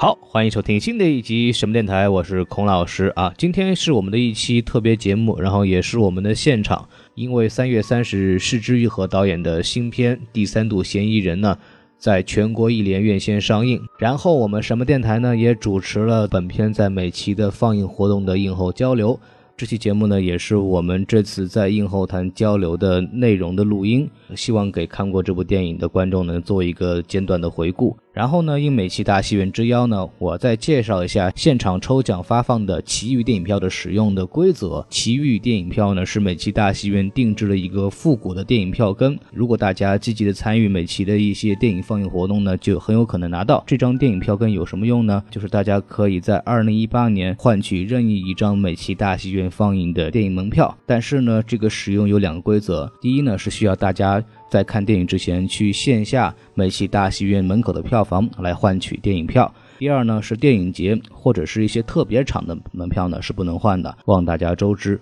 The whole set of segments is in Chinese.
好，欢迎收听新的一集什么电台，我是孔老师啊。今天是我们的一期特别节目，然后也是我们的现场，因为三月三十日，市之愈和导演的新片《第三度嫌疑人》呢，在全国一联院线上映。然后我们什么电台呢，也主持了本片在每期的放映活动的映后交流。这期节目呢，也是我们这次在映后谈交流的内容的录音，希望给看过这部电影的观众呢做一个简短的回顾。然后呢，应美琪大戏院之邀呢，我再介绍一下现场抽奖发放的奇遇电影票的使用的规则。奇遇电影票呢，是美琪大戏院定制了一个复古的电影票根。如果大家积极的参与美琪的一些电影放映活动呢，就很有可能拿到这张电影票根。有什么用呢？就是大家可以在二零一八年换取任意一张美琪大戏院放映的电影门票。但是呢，这个使用有两个规则。第一呢，是需要大家。在看电影之前，去线下美琪大戏院门口的票房来换取电影票。第二呢，是电影节或者是一些特别场的门票呢是不能换的，望大家周知。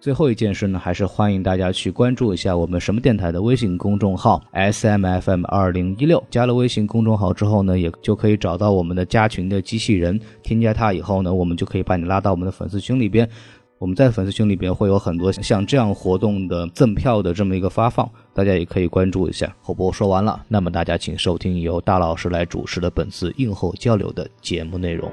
最后一件事呢，还是欢迎大家去关注一下我们什么电台的微信公众号 S M F M 二零一六。加了微信公众号之后呢，也就可以找到我们的加群的机器人，添加他以后呢，我们就可以把你拉到我们的粉丝群里边。我们在粉丝群里边会有很多像这样活动的赠票的这么一个发放，大家也可以关注一下。后播说完了，那么大家请收听由大老师来主持的本次映后交流的节目内容。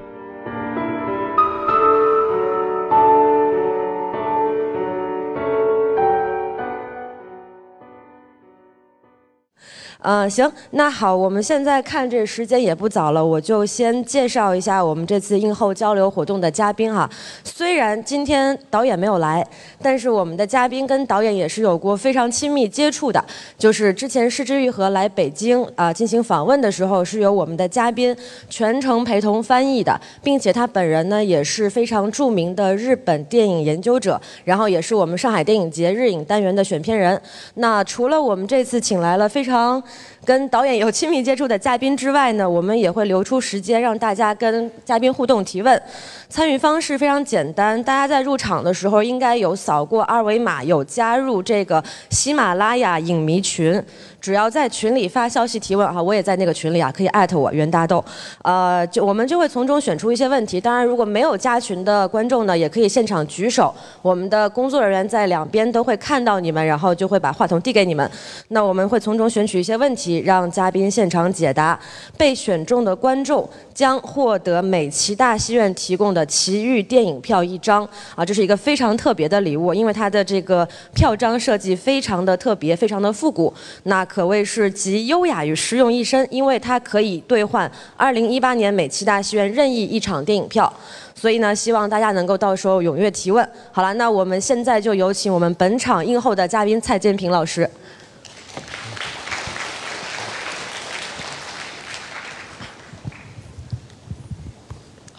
嗯，行，那好，我们现在看这时间也不早了，我就先介绍一下我们这次映后交流活动的嘉宾哈。虽然今天导演没有来，但是我们的嘉宾跟导演也是有过非常亲密接触的。就是之前失之愈合来北京啊进行访问的时候，是由我们的嘉宾全程陪同翻译的，并且他本人呢也是非常著名的日本电影研究者，然后也是我们上海电影节日影单元的选片人。那除了我们这次请来了非常。跟导演有亲密接触的嘉宾之外呢，我们也会留出时间让大家跟嘉宾互动提问。参与方式非常简单，大家在入场的时候应该有扫过二维码，有加入这个喜马拉雅影迷群。只要在群里发消息提问哈，我也在那个群里啊，可以艾特我袁大豆，呃，就我们就会从中选出一些问题。当然，如果没有加群的观众呢，也可以现场举手，我们的工作人员在两边都会看到你们，然后就会把话筒递给你们。那我们会从中选取一些问题，让嘉宾现场解答。被选中的观众将获得美琪大戏院提供的奇遇电影票一张啊，这是一个非常特别的礼物，因为它的这个票章设计非常的特别，非常的复古。那可谓是集优雅与实用一身，因为它可以兑换2018年美琪大戏院任意一场电影票，所以呢，希望大家能够到时候踊跃提问。好了，那我们现在就有请我们本场映后的嘉宾蔡建平老师。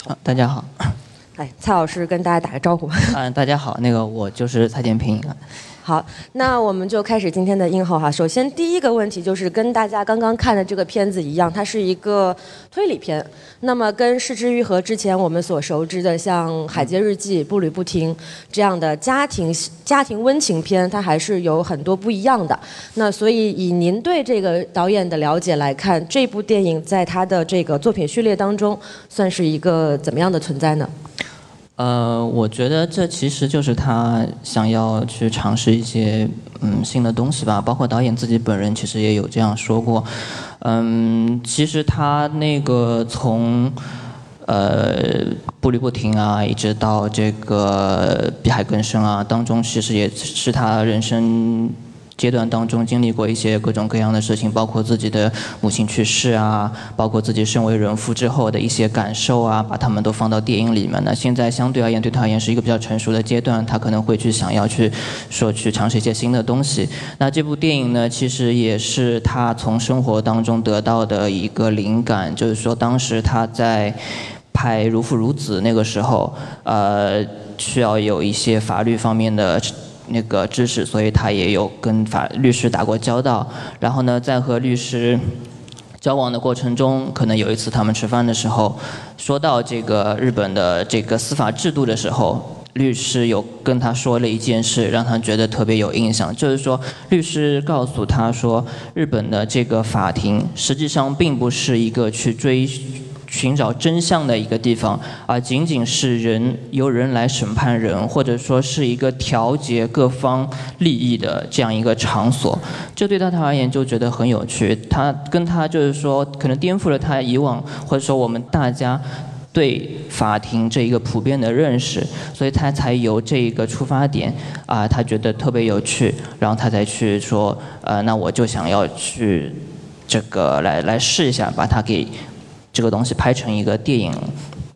好，大家好。哎，蔡老师跟大家打个招呼。嗯，大家好，那个我就是蔡建平。好，那我们就开始今天的映后哈。首先第一个问题就是跟大家刚刚看的这个片子一样，它是一个推理片。那么跟《失之愈合》之前我们所熟知的像《海街日记》《步履不停》这样的家庭家庭温情片，它还是有很多不一样的。那所以以您对这个导演的了解来看，这部电影在他的这个作品序列当中算是一个怎么样的存在呢？呃，我觉得这其实就是他想要去尝试一些嗯新的东西吧，包括导演自己本人其实也有这样说过。嗯，其实他那个从呃步履不停啊，一直到这个碧海更深啊当中，其实也是他人生。阶段当中经历过一些各种各样的事情，包括自己的母亲去世啊，包括自己身为人父之后的一些感受啊，把他们都放到电影里面。那现在相对而言，对他而言是一个比较成熟的阶段，他可能会去想要去说去尝试一些新的东西。那这部电影呢，其实也是他从生活当中得到的一个灵感，就是说当时他在拍《如父如子》那个时候，呃，需要有一些法律方面的。那个知识，所以他也有跟法律师打过交道。然后呢，在和律师交往的过程中，可能有一次他们吃饭的时候，说到这个日本的这个司法制度的时候，律师有跟他说了一件事，让他觉得特别有印象。就是说，律师告诉他说，日本的这个法庭实际上并不是一个去追寻找真相的一个地方，而仅仅是人由人来审判人，或者说是一个调节各方利益的这样一个场所。这对他而言就觉得很有趣，他跟他就是说，可能颠覆了他以往或者说我们大家对法庭这一个普遍的认识，所以他才由这一个出发点啊，他觉得特别有趣，然后他才去说，呃，那我就想要去这个来来试一下，把它给这个东西拍成一个电影。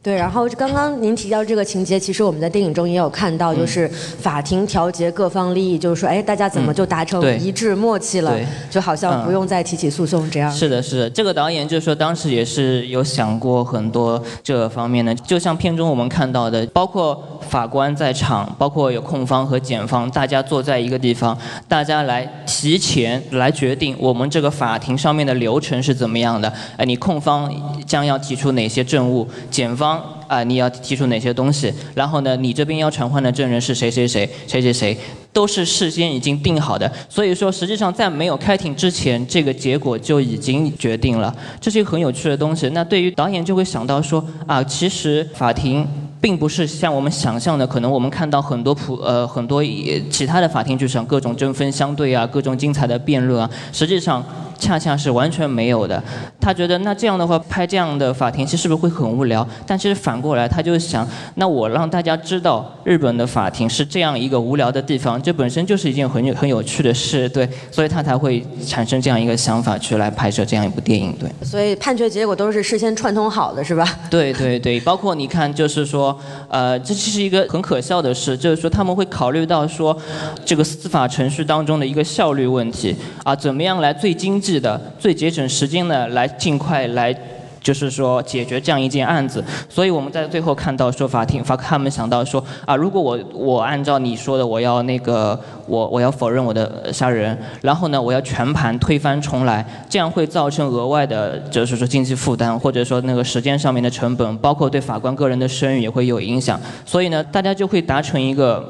对，然后刚刚您提到这个情节，其实我们在电影中也有看到，就是法庭调节各方利益，就是说，哎，大家怎么就达成一致默契了？就好像不用再提起诉讼这样。是的，是的，这个导演就是说，当时也是有想过很多这方面的，就像片中我们看到的，包括法官在场，包括有控方和检方，大家坐在一个地方，大家来提前来决定我们这个法庭上面的流程是怎么样的。哎，你控方将要提出哪些证物，检方。啊，你要提出哪些东西？然后呢，你这边要传唤的证人是谁谁谁谁谁谁，都是事先已经定好的。所以说，实际上在没有开庭之前，这个结果就已经决定了。这是一个很有趣的东西。那对于导演就会想到说，啊，其实法庭并不是像我们想象的，可能我们看到很多普呃很多其他的法庭就像，各种针锋相对啊，各种精彩的辩论啊，实际上。恰恰是完全没有的，他觉得那这样的话拍这样的法庭戏是不是会很无聊？但其实反过来，他就想，那我让大家知道日本的法庭是这样一个无聊的地方，这本身就是一件很有很有趣的事，对，所以他才会产生这样一个想法去来拍摄这样一部电影，对。所以判决结果都是事先串通好的，是吧？对对对，包括你看，就是说，呃，这其实一个很可笑的事，就是说他们会考虑到说，这个司法程序当中的一个效率问题啊，怎么样来最经济。的最节省时间的，来尽快来，就是说解决这样一件案子。所以我们在最后看到说法庭法他们想到说啊，如果我我按照你说的，我要那个我我要否认我的杀人，然后呢我要全盘推翻重来，这样会造成额外的就是说经济负担，或者说那个时间上面的成本，包括对法官个人的声誉也会有影响。所以呢，大家就会达成一个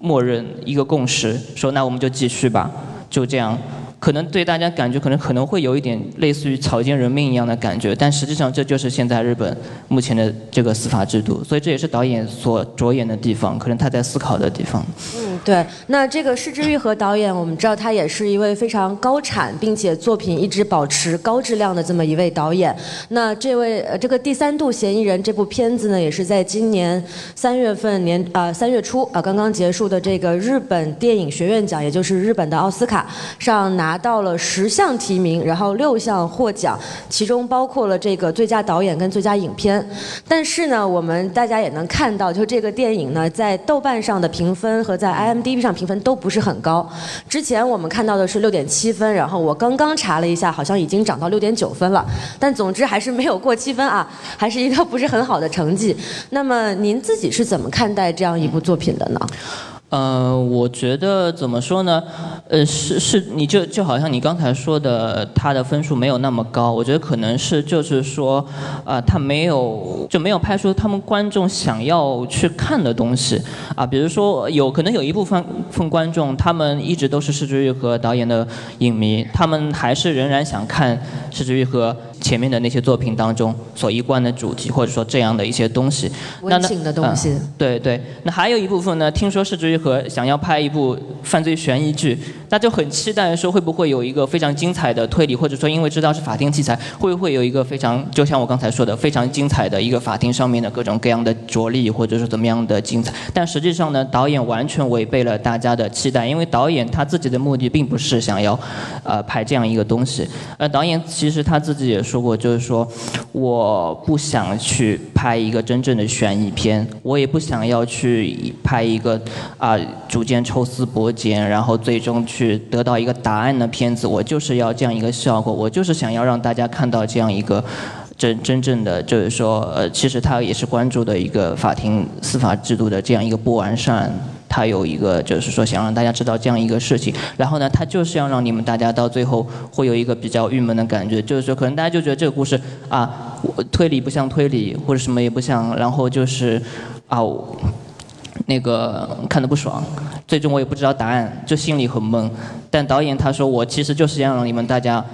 默认一个共识，说那我们就继续吧，就这样。可能对大家感觉可能可能会有一点类似于草菅人命一样的感觉，但实际上这就是现在日本目前的这个司法制度，所以这也是导演所着眼的地方，可能他在思考的地方。嗯，对。那这个市之愈和导演，我们知道他也是一位非常高产，并且作品一直保持高质量的这么一位导演。那这位呃这个第三度嫌疑人这部片子呢，也是在今年三月份年啊三月初啊刚刚结束的这个日本电影学院奖，也就是日本的奥斯卡上拿。拿到了十项提名，然后六项获奖，其中包括了这个最佳导演跟最佳影片。但是呢，我们大家也能看到，就这个电影呢，在豆瓣上的评分和在 IMDB 上评分都不是很高。之前我们看到的是六点七分，然后我刚刚查了一下，好像已经涨到六点九分了。但总之还是没有过七分啊，还是一个不是很好的成绩。那么您自己是怎么看待这样一部作品的呢？呃，我觉得怎么说呢？呃，是是，你就就好像你刚才说的，他的分数没有那么高。我觉得可能是就是说，啊，他没有就没有拍出他们观众想要去看的东西啊。比如说，有可能有一部分分观众，他们一直都是施之玉和导演的影迷，他们还是仍然想看施之玉和。前面的那些作品当中所一贯的主题，或者说这样的一些东西，温情的东西。对对，那还有一部分呢？听说是至于和想要拍一部犯罪悬疑剧，那就很期待说会不会有一个非常精彩的推理，或者说因为知道是法庭题材，会不会有一个非常就像我刚才说的非常精彩的一个法庭上面的各种各样的着力，或者是怎么样的精彩？但实际上呢，导演完全违背了大家的期待，因为导演他自己的目的并不是想要，呃，拍这样一个东西。呃，导演其实他自己也说。说过，就是说，我不想去拍一个真正的悬疑片，我也不想要去拍一个啊逐渐抽丝剥茧，然后最终去得到一个答案的片子。我就是要这样一个效果，我就是想要让大家看到这样一个真 真正的，就是说，呃，其实他也是关注的一个法庭司法制度的这样一个不完善。他有一个，就是说想让大家知道这样一个事情，然后呢，他就是要让你们大家到最后会有一个比较郁闷的感觉，就是说可能大家就觉得这个故事啊，推理不像推理，或者什么也不像，然后就是啊，那个看的不爽，最终我也不知道答案，就心里很闷。但导演他说我其实就是要让你们大家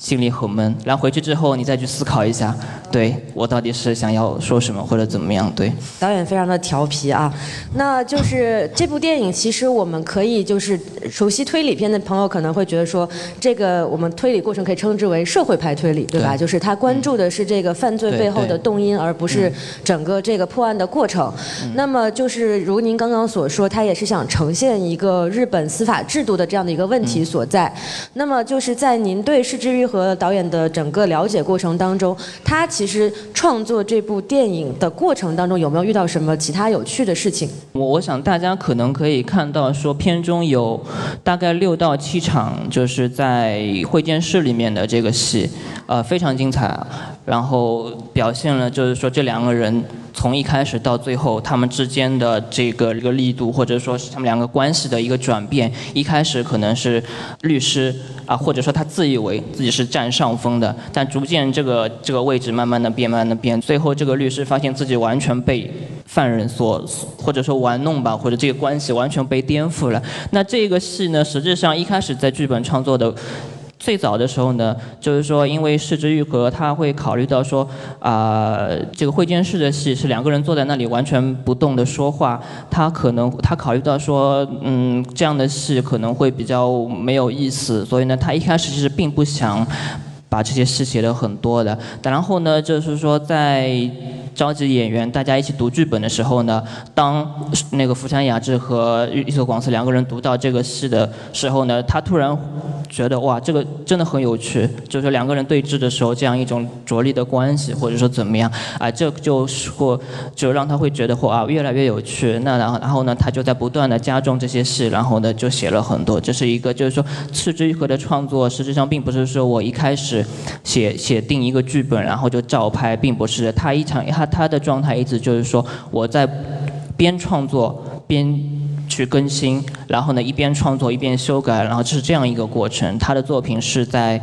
心里很闷，然后回去之后你再去思考一下，对我到底是想要说什么或者怎么样？对，导演非常的调皮啊。那就是这部电影，其实我们可以就是熟悉推理片的朋友可能会觉得说，这个我们推理过程可以称之为社会派推理，对吧？就是他关注的是这个犯罪背后的动因，而不是整个这个破案的过程。那么就是如您刚刚所说，他也是想呈现一个日本司法制度的这样的一个问题所在。那么就是在您对失之愈和导演的整个了解过程当中，他其实创作这部电影的过程当中有没有遇到什么其他有趣的事情？我我想大家可能可以看到，说片中有大概六到七场就是在会见室里面的这个戏，呃，非常精彩，然后表现了就是说这两个人。从一开始到最后，他们之间的这个一个力度，或者说是他们两个关系的一个转变，一开始可能是律师啊，或者说他自以为自己是占上风的，但逐渐这个这个位置慢慢的变，慢慢的变，最后这个律师发现自己完全被犯人所或者说玩弄吧，或者这个关系完全被颠覆了。那这个戏呢，实际上一开始在剧本创作的。最早的时候呢，就是说，因为市之愈合，他会考虑到说，啊，这个会见室的戏是两个人坐在那里完全不动的说话，他可能他考虑到说，嗯，这样的戏可能会比较没有意思，所以呢，他一开始其实并不想把这些戏写的很多的，然后呢，就是说在。召集演员，大家一起读剧本的时候呢，当那个福山雅治和伊泽广司两个人读到这个戏的时候呢，他突然觉得哇，这个真的很有趣，就是说两个人对峙的时候这样一种着力的关系，或者说怎么样，啊，这就是或就让他会觉得哇，越来越有趣。那然后然后呢，他就在不断的加重这些戏，然后呢就写了很多。这是一个就是说赤之愈合的创作，实际上并不是说我一开始写写定一个剧本，然后就照拍，并不是他一场。他他的状态一直就是说，我在边创作边去更新，然后呢一边创作一边修改，然后就是这样一个过程。他的作品是在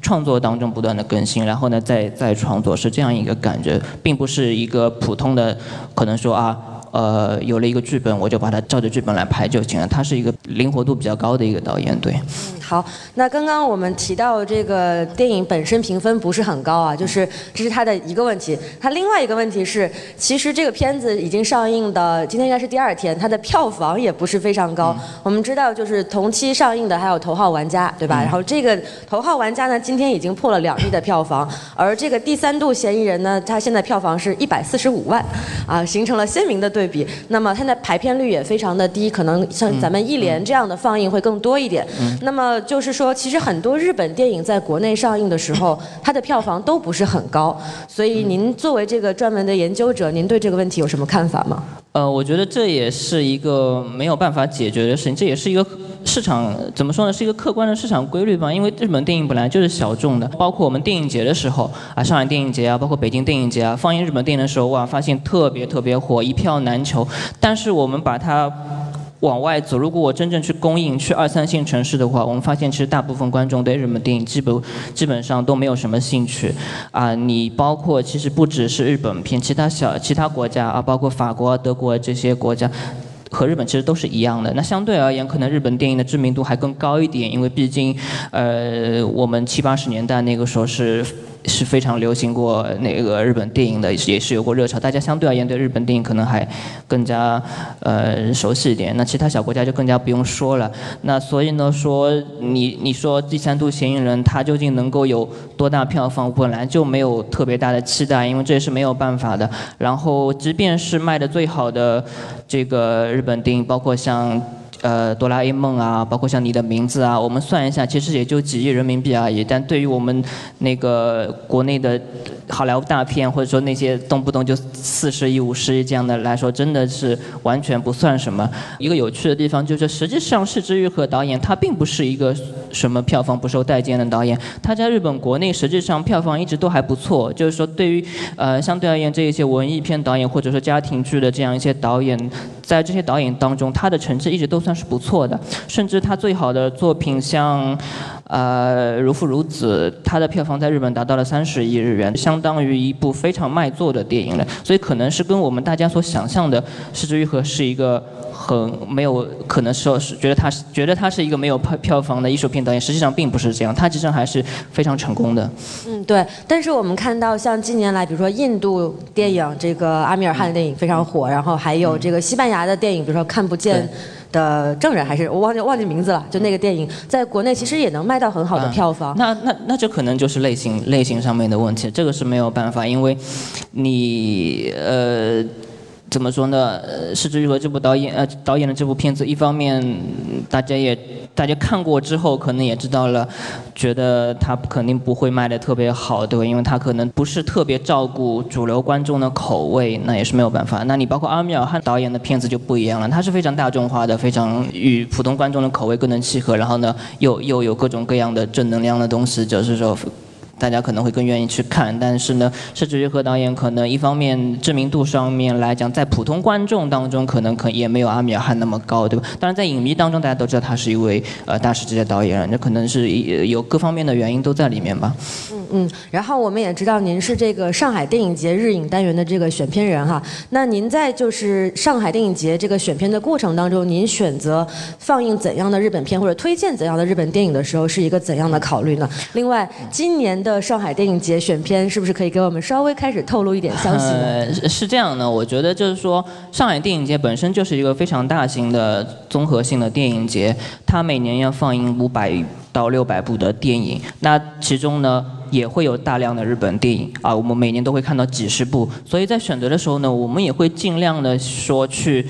创作当中不断的更新，然后呢再再创作，是这样一个感觉，并不是一个普通的可能说啊。呃，有了一个剧本，我就把它照着剧本来拍就行了。他是一个灵活度比较高的一个导演，对。嗯，好。那刚刚我们提到这个电影本身评分不是很高啊，就是这是它的一个问题。它另外一个问题是，其实这个片子已经上映的，今天应该是第二天，它的票房也不是非常高。我们知道，就是同期上映的还有《头号玩家》，对吧？然后这个《头号玩家》呢，今天已经破了两亿的票房，而这个《第三度嫌疑人》呢，它现在票房是一百四十五万，啊，形成了鲜明的对。比那么它的排片率也非常的低，可能像咱们一连这样的放映会更多一点。那么就是说，其实很多日本电影在国内上映的时候，它的票房都不是很高。所以您作为这个专门的研究者，您对这个问题有什么看法吗？呃，我觉得这也是一个没有办法解决的事情，这也是一个市场怎么说呢？是一个客观的市场规律吧。因为日本电影本来就是小众的，包括我们电影节的时候啊，上海电影节啊，包括北京电影节啊，放映日本电影的时候哇，发现特别特别火，一票难求。但是我们把它。往外走，如果我真正去供应去二三线城市的话，我们发现其实大部分观众对日本电影基本基本上都没有什么兴趣。啊，你包括其实不只是日本片，其他小其他国家啊，包括法国、德国这些国家，和日本其实都是一样的。那相对而言，可能日本电影的知名度还更高一点，因为毕竟，呃，我们七八十年代那个时候是。是非常流行过那个日本电影的，也是有过热潮。大家相对而言对日本电影可能还更加呃熟悉一点。那其他小国家就更加不用说了。那所以呢，说你你说第三度嫌疑人他究竟能够有多大票房，本来就没有特别大的期待，因为这也是没有办法的。然后即便是卖的最好的这个日稳定，包括像。呃，哆啦 A 梦啊，包括像你的名字啊，我们算一下，其实也就几亿人民币而已。但对于我们那个国内的好莱坞大片，或者说那些动不动就四十亿、五十亿这样的来说，真的是完全不算什么。一个有趣的地方就是，实际上是之愈和导演他并不是一个什么票房不受待见的导演，他在日本国内实际上票房一直都还不错。就是说，对于呃相对而言这一些文艺片导演或者说家庭剧的这样一些导演，在这些导演当中，他的成绩一直都。算是不错的，甚至他最好的作品像，呃，如父如子，它的票房在日本达到了三十亿日元，相当于一部非常卖座的电影了。所以可能是跟我们大家所想象的《失之愈合》是一个很没有可能说是觉得它是觉得它是一个没有票票房的艺术片导演，实际上并不是这样，它其实还是非常成功的。嗯，对。但是我们看到像近年来，比如说印度电影这个阿米尔汗的电影非常火，然后还有这个西班牙的电影，比如说看不见。的证人还是我忘记忘记名字了，就那个电影在国内其实也能卖到很好的票房。那那那这可能就是类型类型上面的问题，这个是没有办法，因为你呃。怎么说呢？呃，失之愈合这部导演呃导演的这部片子，一方面大家也大家看过之后，可能也知道了，觉得他肯定不会卖的特别好，对吧？因为他可能不是特别照顾主流观众的口味，那也是没有办法。那你包括阿米尔汗导演的片子就不一样了，他是非常大众化的，非常与普通观众的口味更能契合，然后呢，又又有各种各样的正能量的东西，就是说。大家可能会更愿意去看，但是呢，是至于和导演可能一方面知名度上面来讲，在普通观众当中可能可也没有阿米尔汗那么高，对吧？当然在影迷当中，大家都知道他是一位呃大师级的导演，那可能是有各方面的原因都在里面吧。嗯嗯，然后我们也知道您是这个上海电影节日影单元的这个选片人哈，那您在就是上海电影节这个选片的过程当中，您选择放映怎样的日本片或者推荐怎样的日本电影的时候，是一个怎样的考虑呢？另外，今年。的上海电影节选片是不是可以给我们稍微开始透露一点消息呢？是这样的，我觉得就是说，上海电影节本身就是一个非常大型的综合性的电影节，它每年要放映五百到六百部的电影，那其中呢也会有大量的日本电影啊，我们每年都会看到几十部，所以在选择的时候呢，我们也会尽量的说去，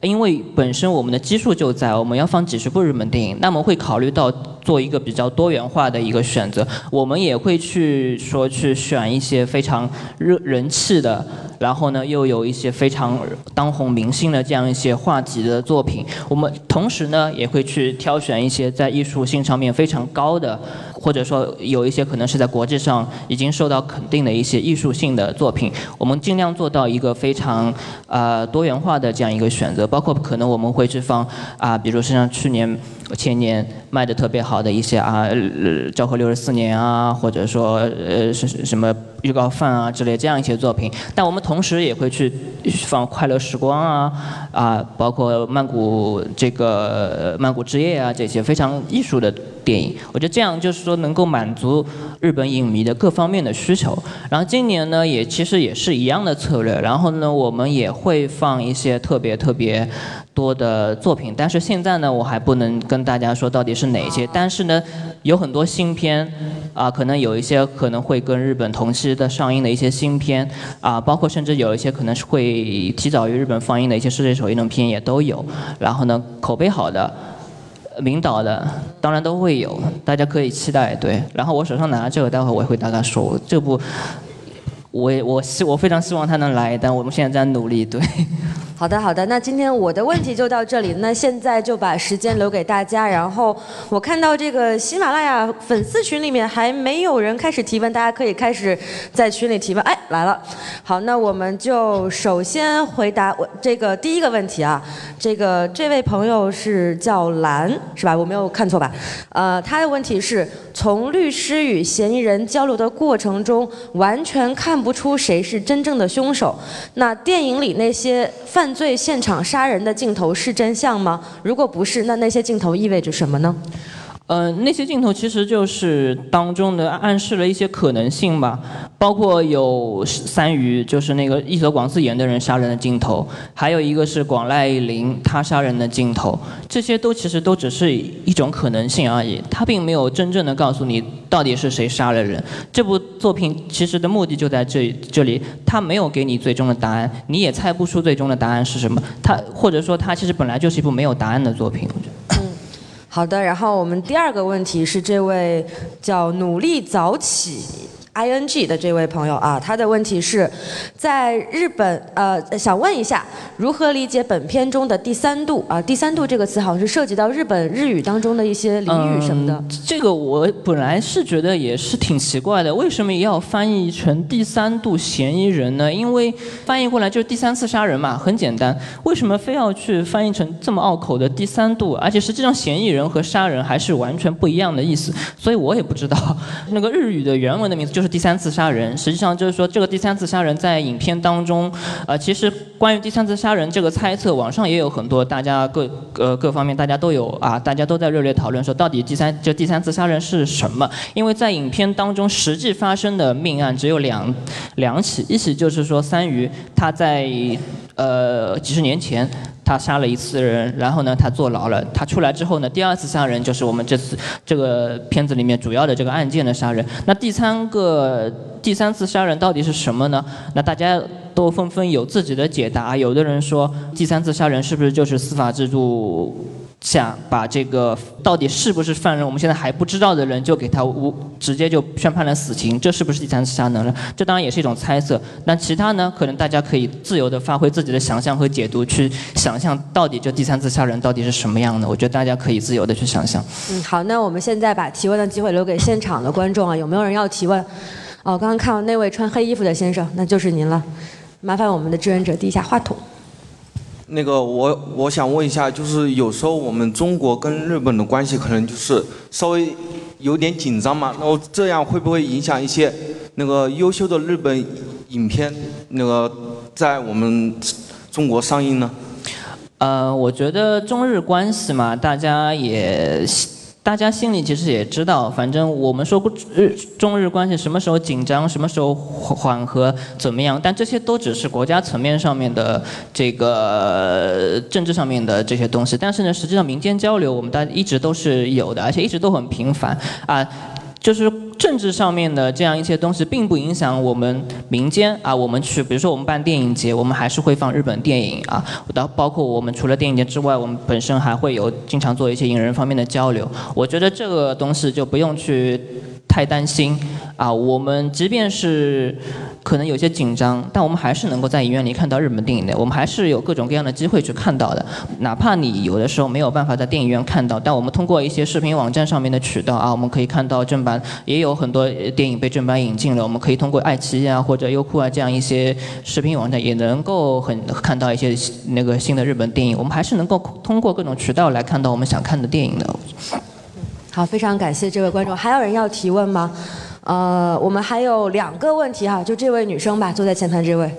因为本身我们的基数就在，我们要放几十部日本电影，那么会考虑到。做一个比较多元化的一个选择，我们也会去说去选一些非常热人气的，然后呢又有一些非常当红明星的这样一些话题的作品。我们同时呢也会去挑选一些在艺术性上面非常高的，或者说有一些可能是在国际上已经受到肯定的一些艺术性的作品。我们尽量做到一个非常呃多元化的这样一个选择，包括可能我们会去放啊，比如说像去年。前年卖的特别好的一些啊，《昭和六十四年》啊，或者说呃是什么预告饭啊之类这样一些作品，但我们同时也会去放《快乐时光》啊，啊，包括曼谷这个曼谷之夜啊这些非常艺术的电影。我觉得这样就是说能够满足日本影迷的各方面的需求。然后今年呢也其实也是一样的策略，然后呢我们也会放一些特别特别。多的作品，但是现在呢，我还不能跟大家说到底是哪些。但是呢，有很多新片，啊，可能有一些可能会跟日本同期的上映的一些新片，啊，包括甚至有一些可能是会提早于日本放映的一些世界首映的片也都有。然后呢，口碑好的、领导的，当然都会有，大家可以期待。对，然后我手上拿的这个，待会我也会大概说这部，我也我希我非常希望他能来，但我们现在在努力。对。好的，好的。那今天我的问题就到这里。那现在就把时间留给大家。然后我看到这个喜马拉雅粉丝群里面还没有人开始提问，大家可以开始在群里提问。哎，来了。好，那我们就首先回答我这个第一个问题啊。这个这位朋友是叫蓝，是吧？我没有看错吧？呃，他的问题是从律师与嫌疑人交流的过程中，完全看不出谁是真正的凶手。那电影里那些犯犯罪现场杀人的镜头是真相吗？如果不是，那那些镜头意味着什么呢？呃，那些镜头其实就是当中的暗示了一些可能性吧，包括有三鱼，就是那个伊泽广自演的人杀人的镜头，还有一个是广濑铃他杀人的镜头，这些都其实都只是一种可能性而已，他并没有真正的告诉你到底是谁杀了人。这部作品其实的目的就在这这里，他没有给你最终的答案，你也猜不出最终的答案是什么。他或者说他其实本来就是一部没有答案的作品，我觉得。好的，然后我们第二个问题是这位叫努力早起。I N G 的这位朋友啊，他的问题是，在日本呃，想问一下，如何理解本片中的第三度啊？第三度这个词好像是涉及到日本日语当中的一些俚语什么的。这个我本来是觉得也是挺奇怪的，为什么要翻译成第三度嫌疑人呢？因为翻译过来就是第三次杀人嘛，很简单。为什么非要去翻译成这么拗口的第三度？而且实际上嫌疑人和杀人还是完全不一样的意思，所以我也不知道 那个日语的原文的名字就是第三次杀人。实际上就是说这个第三次杀人在影片当中，呃，其实关于第三次杀人这个猜测，网上也有很多，大家各呃各方面大家都有啊，大家都在热烈讨论说到底第三就第三次杀人是什么？因为在影片当中实际发生的命案只有两两起，一起就是说三鱼他在呃几十年前。他杀了一次人，然后呢，他坐牢了。他出来之后呢，第二次杀人就是我们这次这个片子里面主要的这个案件的杀人。那第三个第三次杀人到底是什么呢？那大家都纷纷有自己的解答。有的人说，第三次杀人是不是就是司法制度？想把这个到底是不是犯人，我们现在还不知道的人，就给他无直接就宣判了死刑，这是不是第三次杀人了？这当然也是一种猜测。那其他呢？可能大家可以自由的发挥自己的想象和解读，去想象到底这第三次杀人到底是什么样的。我觉得大家可以自由的去想象。嗯，好，那我们现在把提问的机会留给现场的观众啊，有没有人要提问？哦，刚刚看到那位穿黑衣服的先生，那就是您了。麻烦我们的志愿者递一下话筒。那个我我想问一下，就是有时候我们中国跟日本的关系可能就是稍微有点紧张嘛，然后这样会不会影响一些那个优秀的日本影片那个在我们中国上映呢？呃，我觉得中日关系嘛，大家也。大家心里其实也知道，反正我们说过日中日关系什么时候紧张，什么时候缓和，怎么样？但这些都只是国家层面上面的这个政治上面的这些东西。但是呢，实际上民间交流我们大家一直都是有的，而且一直都很频繁啊。就是政治上面的这样一些东西，并不影响我们民间啊。我们去，比如说我们办电影节，我们还是会放日本电影啊。到包括我们除了电影节之外，我们本身还会有经常做一些影人方面的交流。我觉得这个东西就不用去太担心啊。我们即便是可能有些紧张，但我们还是能够在影院里看到日本电影的。我们还是有各种各样的机会去看到的。哪怕你有的时候没有办法在电影院看到，但我们通过一些视频网站上面的渠道啊，我们可以看到正版，也有很多电影被正版引进了。我们可以通过爱奇艺啊或者优酷啊这样一些视频网站，也能够很看到一些那个新的日本电影。我们还是能够通过各种渠道来看到我们想看的电影的。好，非常感谢这位观众。还有人要提问吗？呃，我们还有两个问题哈，就这位女生吧，坐在前排这位。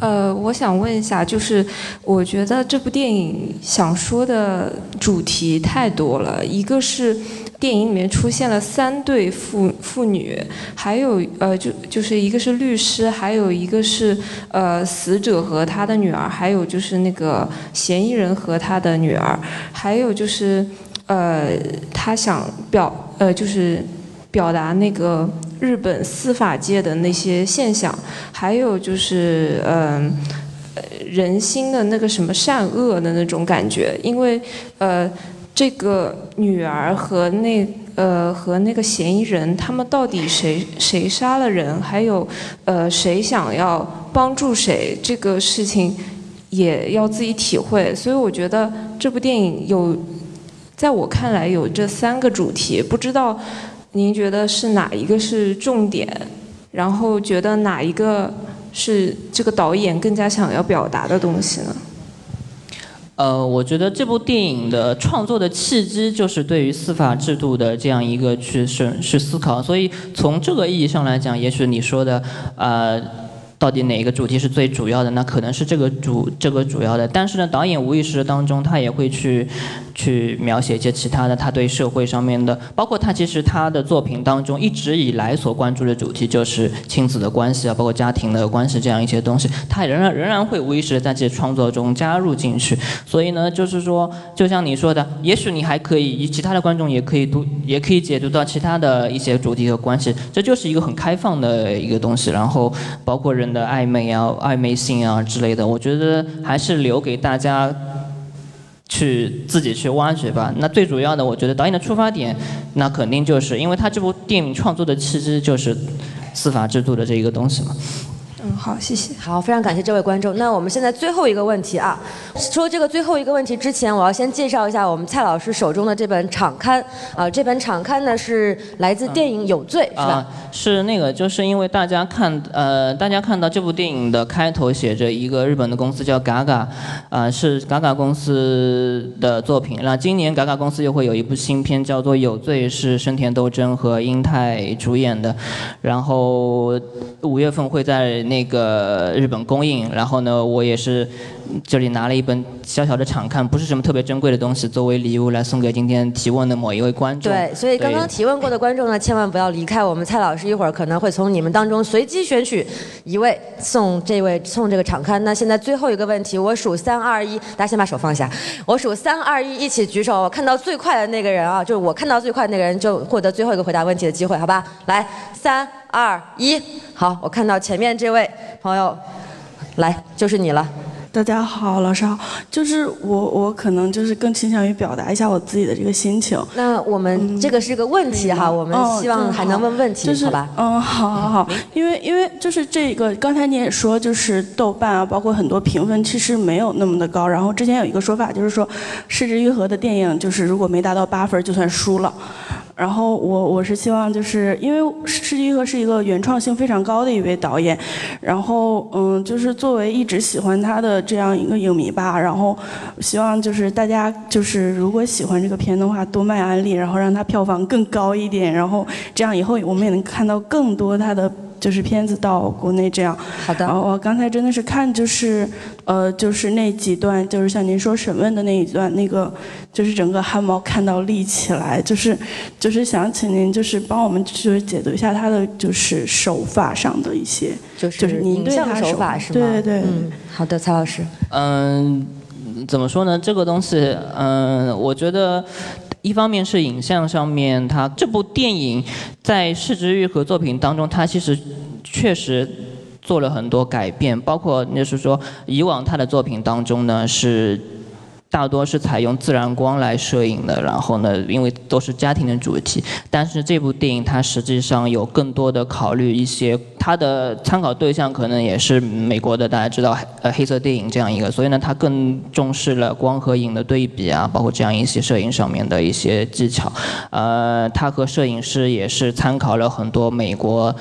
呃，我想问一下，就是我觉得这部电影想说的主题太多了，一个是电影里面出现了三对父父女，还有呃就就是一个是律师，还有一个是呃死者和他的女儿，还有就是那个嫌疑人和他的女儿，还有就是呃他想表呃就是表达那个。日本司法界的那些现象，还有就是嗯，呃，人心的那个什么善恶的那种感觉，因为呃，这个女儿和那呃和那个嫌疑人，他们到底谁谁杀了人，还有呃谁想要帮助谁，这个事情也要自己体会。所以我觉得这部电影有，在我看来有这三个主题，不知道。您觉得是哪一个是重点？然后觉得哪一个是这个导演更加想要表达的东西呢？呃，我觉得这部电影的创作的契机就是对于司法制度的这样一个去审去思考，所以从这个意义上来讲，也许你说的呃。到底哪一个主题是最主要的？那可能是这个主这个主要的。但是呢，导演无意识当中，他也会去去描写一些其他的。他对社会上面的，包括他其实他的作品当中一直以来所关注的主题就是亲子的关系啊，包括家庭的关系这样一些东西，他仍然仍然会无意识的在自己创作中加入进去。所以呢，就是说，就像你说的，也许你还可以以，其他的观众也可以读，也可以解读到其他的一些主题和关系。这就是一个很开放的一个东西。然后包括人。的暧昧啊、暧昧性啊之类的，我觉得还是留给大家去自己去挖掘吧。那最主要的，我觉得导演的出发点，那肯定就是因为他这部电影创作的契机就是司法制度的这一个东西嘛。嗯，好，谢谢。好，非常感谢这位观众。那我们现在最后一个问题啊，说这个最后一个问题之前，我要先介绍一下我们蔡老师手中的这本场刊啊，这本场刊呢是来自电影《有罪》，是吧？啊，是那个，就是因为大家看，呃，大家看到这部电影的开头写着一个日本的公司叫 Gaga，啊、是 Gaga 公司的作品。那今年 Gaga 公司又会有一部新片叫做《有罪》，是生田斗真和英泰主演的，然后五月份会在那个日本公映。然后呢，我也是这里拿了一本小小的场刊，不是什么特别珍贵的东西，作为礼物来送给今天提问的某一位观众。对，所以刚刚提问过的观众呢，千万不要离开我们蔡老师，一会儿可能会从你们当中随机选取一位送这位送这个场刊。那现在最后一个问题，我数三二一，大家先把手放下，我数三二一，一起举手，我看到最快的那个人啊，就是我看到最快的那个人就获得最后一个回答问题的机会，好吧？来，三二一，好，我看到前面这位朋友，来，就是你了。大家好，老师好。就是我，我可能就是更倾向于表达一下我自己的这个心情。那我们这个是个问题哈，我们哦希望还能问问题，就是好吧？嗯，好好好，因为因为就是这个，刚才你也说，就是豆瓣啊，包括很多评分其实没有那么的高。然后之前有一个说法，就是说，失之愈合的电影就是如果没达到八分就算输了。然后我我是希望就是因为失之愈合是一个原创性非常高的一位导演，然后嗯，就是作为一直喜欢他的这样一个影迷吧，然后希望就是大家就是如果喜欢这个片的话，多卖安利，然后让他票房更高一点，然后这样以后我们也能看到更多他的就是片子到国内这样。好的我刚才真的是看就是呃就是那几段，就是像您说审问的那一段，那个就是整个汗毛看到立起来，就是就是想请您就是帮我们就是解读一下他的就是手法上的一些，就是您对影像手他手法是吗？对对对。嗯，好的，曹老师。嗯，怎么说呢？这个东西，嗯，我觉得。一方面是影像上面，它这部电影在市之愈合作品当中，它其实确实做了很多改变，包括就是说以往他的作品当中呢是。大多是采用自然光来摄影的，然后呢，因为都是家庭的主题，但是这部电影它实际上有更多的考虑一些，它的参考对象可能也是美国的，大家知道呃黑色电影这样一个，所以呢，它更重视了光和影的对比啊，包括这样一些摄影上面的一些技巧，呃，他和摄影师也是参考了很多美国。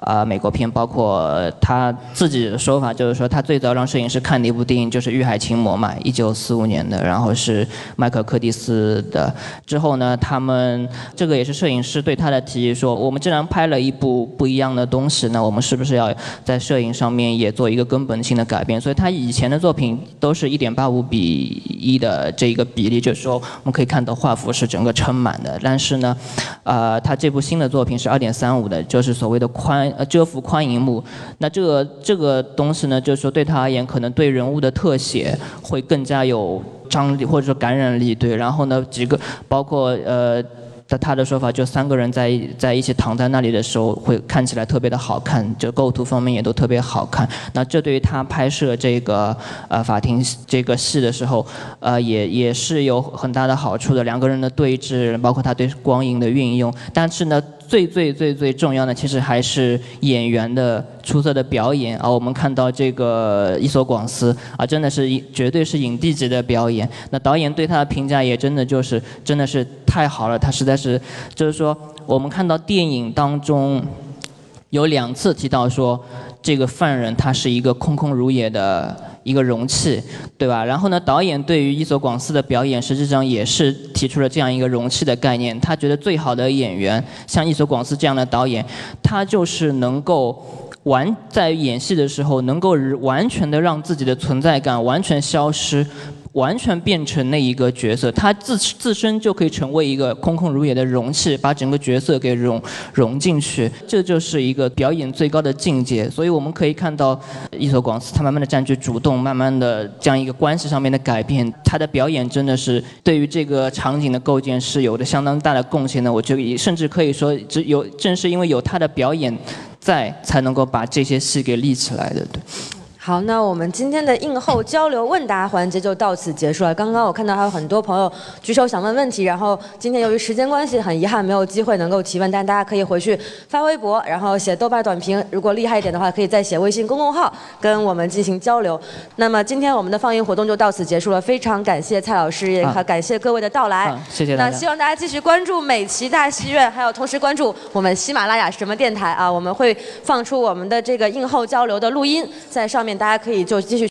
啊、美国片包括他自己的说法，就是说他最早让摄影师看的一部电影就是《遇海情魔》嘛，一九四五年的，然后是迈克尔·柯蒂斯的。之后呢，他们这个也是摄影师对他的提议说，我们既然拍了一部不一样的东西，那我们是不是要在摄影上面也做一个根本性的改变？所以他以前的作品都是一点八五比一的这一个比例，就是说我们可以看到画幅是整个撑满的。但是呢，呃，他这部新的作品是二点三五的，就是所谓的宽呃遮幅宽银幕。那这个这个东西呢，就是说对他而言，可能对人物的特写会更加有张力或者说感染力。对，然后呢，几个包括呃。他他的说法，就三个人在在一起躺在那里的时候，会看起来特别的好看，就构图方面也都特别好看。那这对于他拍摄这个呃法庭这个戏的时候，呃也也是有很大的好处的。两个人的对峙，包括他对光影的运用，但是呢，最最最最重要的，其实还是演员的出色的表演啊。我们看到这个伊索广司啊，真的是绝对是影帝级的表演。那导演对他的评价也真的就是真的是太好了，他实在是就是说，我们看到电影当中有两次提到说，这个犯人他是一个空空如也的一个容器，对吧？然后呢，导演对于伊索广司的表演，实际上也是提出了这样一个容器的概念。他觉得最好的演员，像伊索广司这样的导演，他就是能够。完在演戏的时候，能够完全的让自己的存在感完全消失，完全变成那一个角色，他自自身就可以成为一个空空如也的容器，把整个角色给融融进去，这就是一个表演最高的境界。所以我们可以看到伊索广司他慢慢的占据主动，慢慢的这样一个关系上面的改变，他的表演真的是对于这个场景的构建是有着相当大的贡献的。我觉得甚至可以说，只有正是因为有他的表演在，才能够把这些戏给立起来的。对。好。那我们今天的映后交流问答环节就到此结束了。刚刚我看到还有很多朋友举手想问问题，然后今天由于时间关系，很遗憾没有机会能够提问，但大家可以回去发微博，然后写豆瓣短评，如果厉害一点的话，可以再写微信公众号跟我们进行交流。那么今天我们的放映活动就到此结束了，非常感谢蔡老师，也啊感谢各位的到来。啊谢谢大家那希望大家继续关注美琪大戏院，还有同时关注我们喜马拉雅什么电台啊，我们会放出我们的这个映后交流的录音，在上面大家可以就继续。